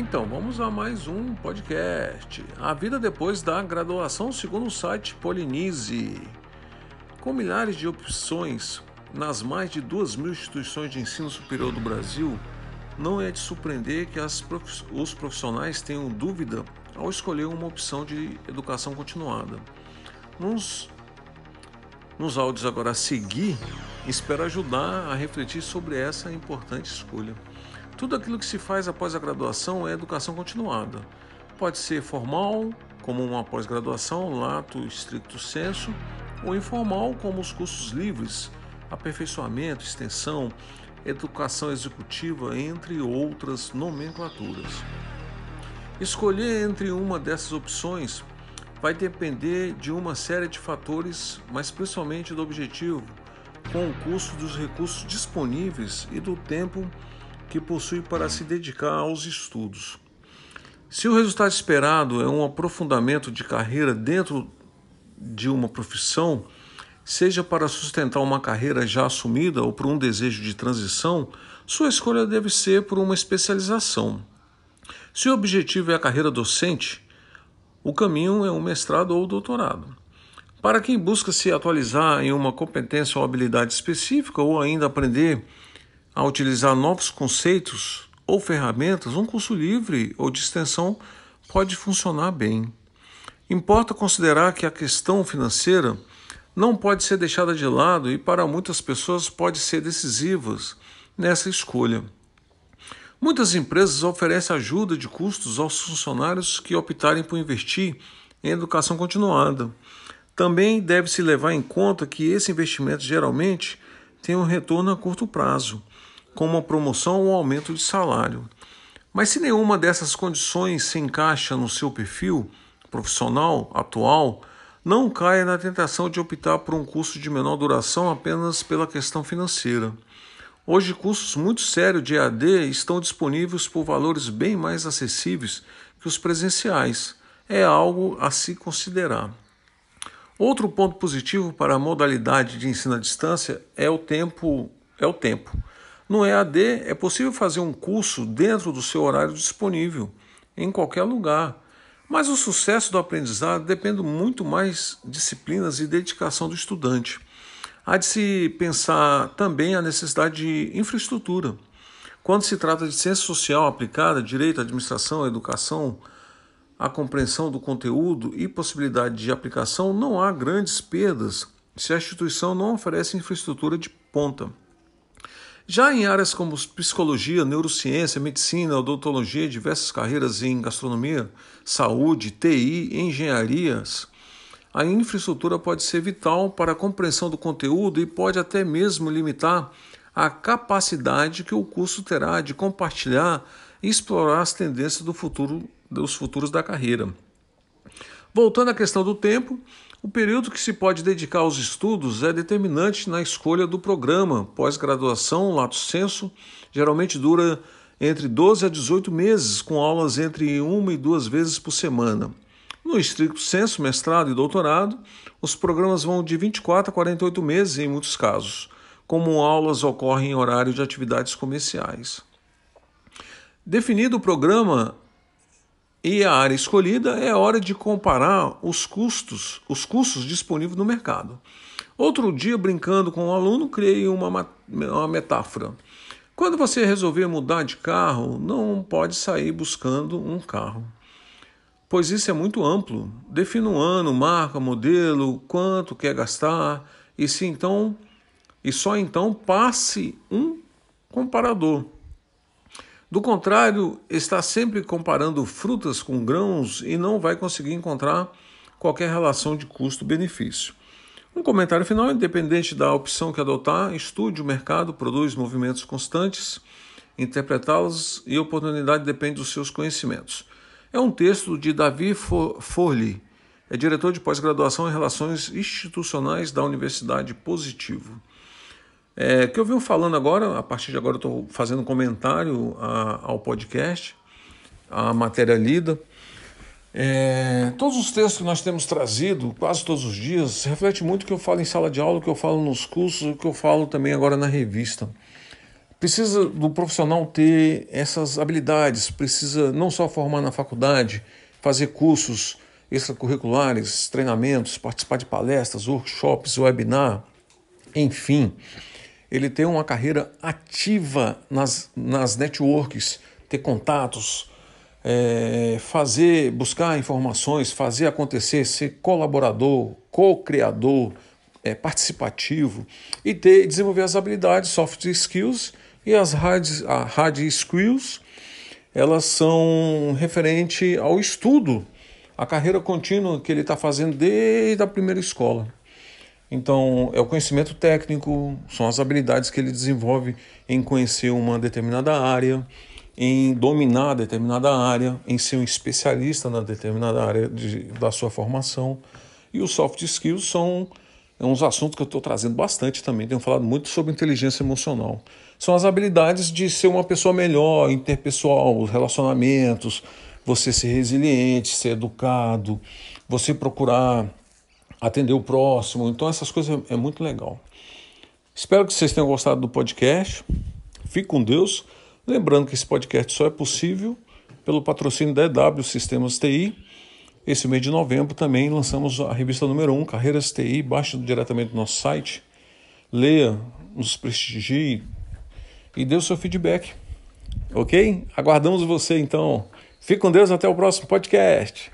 Então, vamos a mais um podcast. A vida depois da graduação, segundo o site Polinize. Com milhares de opções nas mais de duas mil instituições de ensino superior do Brasil, não é de surpreender que prof... os profissionais tenham dúvida ao escolher uma opção de educação continuada. Nos, nos áudios agora a seguir, espero ajudar a refletir sobre essa importante escolha. Tudo aquilo que se faz após a graduação é educação continuada. Pode ser formal, como uma pós-graduação, lato stricto senso, ou informal, como os cursos livres, aperfeiçoamento, extensão, educação executiva, entre outras nomenclaturas. Escolher entre uma dessas opções vai depender de uma série de fatores, mas principalmente do objetivo, com o custo dos recursos disponíveis e do tempo que possui para se dedicar aos estudos. Se o resultado esperado é um aprofundamento de carreira dentro de uma profissão, seja para sustentar uma carreira já assumida ou por um desejo de transição, sua escolha deve ser por uma especialização. Se o objetivo é a carreira docente, o caminho é um mestrado ou doutorado. Para quem busca se atualizar em uma competência ou habilidade específica ou ainda aprender a utilizar novos conceitos ou ferramentas, um curso livre ou de extensão pode funcionar bem. Importa considerar que a questão financeira não pode ser deixada de lado e para muitas pessoas pode ser decisiva nessa escolha. Muitas empresas oferecem ajuda de custos aos funcionários que optarem por investir em educação continuada. Também deve-se levar em conta que esse investimento geralmente tem um retorno a curto prazo como a promoção ou aumento de salário. Mas se nenhuma dessas condições se encaixa no seu perfil profissional atual, não caia na tentação de optar por um curso de menor duração apenas pela questão financeira. Hoje, cursos muito sérios de EAD estão disponíveis por valores bem mais acessíveis que os presenciais. É algo a se considerar. Outro ponto positivo para a modalidade de ensino à distância é o tempo. É o tempo. No EAD é possível fazer um curso dentro do seu horário disponível, em qualquer lugar. Mas o sucesso do aprendizado depende muito mais disciplinas e dedicação do estudante. Há de se pensar também a necessidade de infraestrutura. Quando se trata de ciência social aplicada, direito, administração, educação, a compreensão do conteúdo e possibilidade de aplicação, não há grandes perdas se a instituição não oferece infraestrutura de ponta. Já em áreas como psicologia, neurociência, medicina, odontologia, diversas carreiras em gastronomia, saúde, TI, engenharias, a infraestrutura pode ser vital para a compreensão do conteúdo e pode até mesmo limitar a capacidade que o curso terá de compartilhar e explorar as tendências do futuro, dos futuros da carreira. Voltando à questão do tempo, o período que se pode dedicar aos estudos é determinante na escolha do programa. Pós-graduação, lato senso, geralmente dura entre 12 a 18 meses, com aulas entre uma e duas vezes por semana. No estricto senso, mestrado e doutorado, os programas vão de 24 a 48 meses em muitos casos, como aulas ocorrem em horário de atividades comerciais. Definido o programa, e a área escolhida é hora de comparar os custos, os custos disponíveis no mercado. Outro dia, brincando com um aluno, criei uma, uma metáfora. Quando você resolver mudar de carro, não pode sair buscando um carro, pois isso é muito amplo. Defina um ano, marca, modelo, quanto quer gastar e se então e só então passe um comparador. Do contrário, está sempre comparando frutas com grãos e não vai conseguir encontrar qualquer relação de custo-benefício. Um comentário final, independente da opção que adotar, estude o mercado, produz movimentos constantes, interpretá-los e oportunidade depende dos seus conhecimentos. É um texto de Davi Forli, é diretor de pós-graduação em Relações Institucionais da Universidade Positivo. É, que eu venho falando agora, a partir de agora eu estou fazendo comentário a, ao podcast, a matéria lida. É, todos os textos que nós temos trazido, quase todos os dias, reflete muito o que eu falo em sala de aula, o que eu falo nos cursos, o que eu falo também agora na revista. Precisa do profissional ter essas habilidades, precisa não só formar na faculdade, fazer cursos extracurriculares, treinamentos, participar de palestras, workshops, webinar, enfim. Ele ter uma carreira ativa nas, nas networks, ter contatos, é, fazer, buscar informações, fazer acontecer, ser colaborador, co-criador, é, participativo e ter, desenvolver as habilidades soft skills e as hard, hard skills, elas são referente ao estudo a carreira contínua que ele está fazendo desde a primeira escola. Então, é o conhecimento técnico, são as habilidades que ele desenvolve em conhecer uma determinada área, em dominar determinada área, em ser um especialista na determinada área de, da sua formação. E os soft skills são é uns assuntos que eu estou trazendo bastante também. Tenho falado muito sobre inteligência emocional. São as habilidades de ser uma pessoa melhor, interpessoal, os relacionamentos, você ser resiliente, ser educado, você procurar atender o próximo. Então, essas coisas é muito legal. Espero que vocês tenham gostado do podcast. Fique com Deus. Lembrando que esse podcast só é possível pelo patrocínio da EW Sistemas TI. Esse mês de novembro também lançamos a revista número 1, Carreiras TI. Baixe diretamente do nosso site, leia, nos prestigie e dê o seu feedback. Ok? Aguardamos você então. Fique com Deus, até o próximo podcast.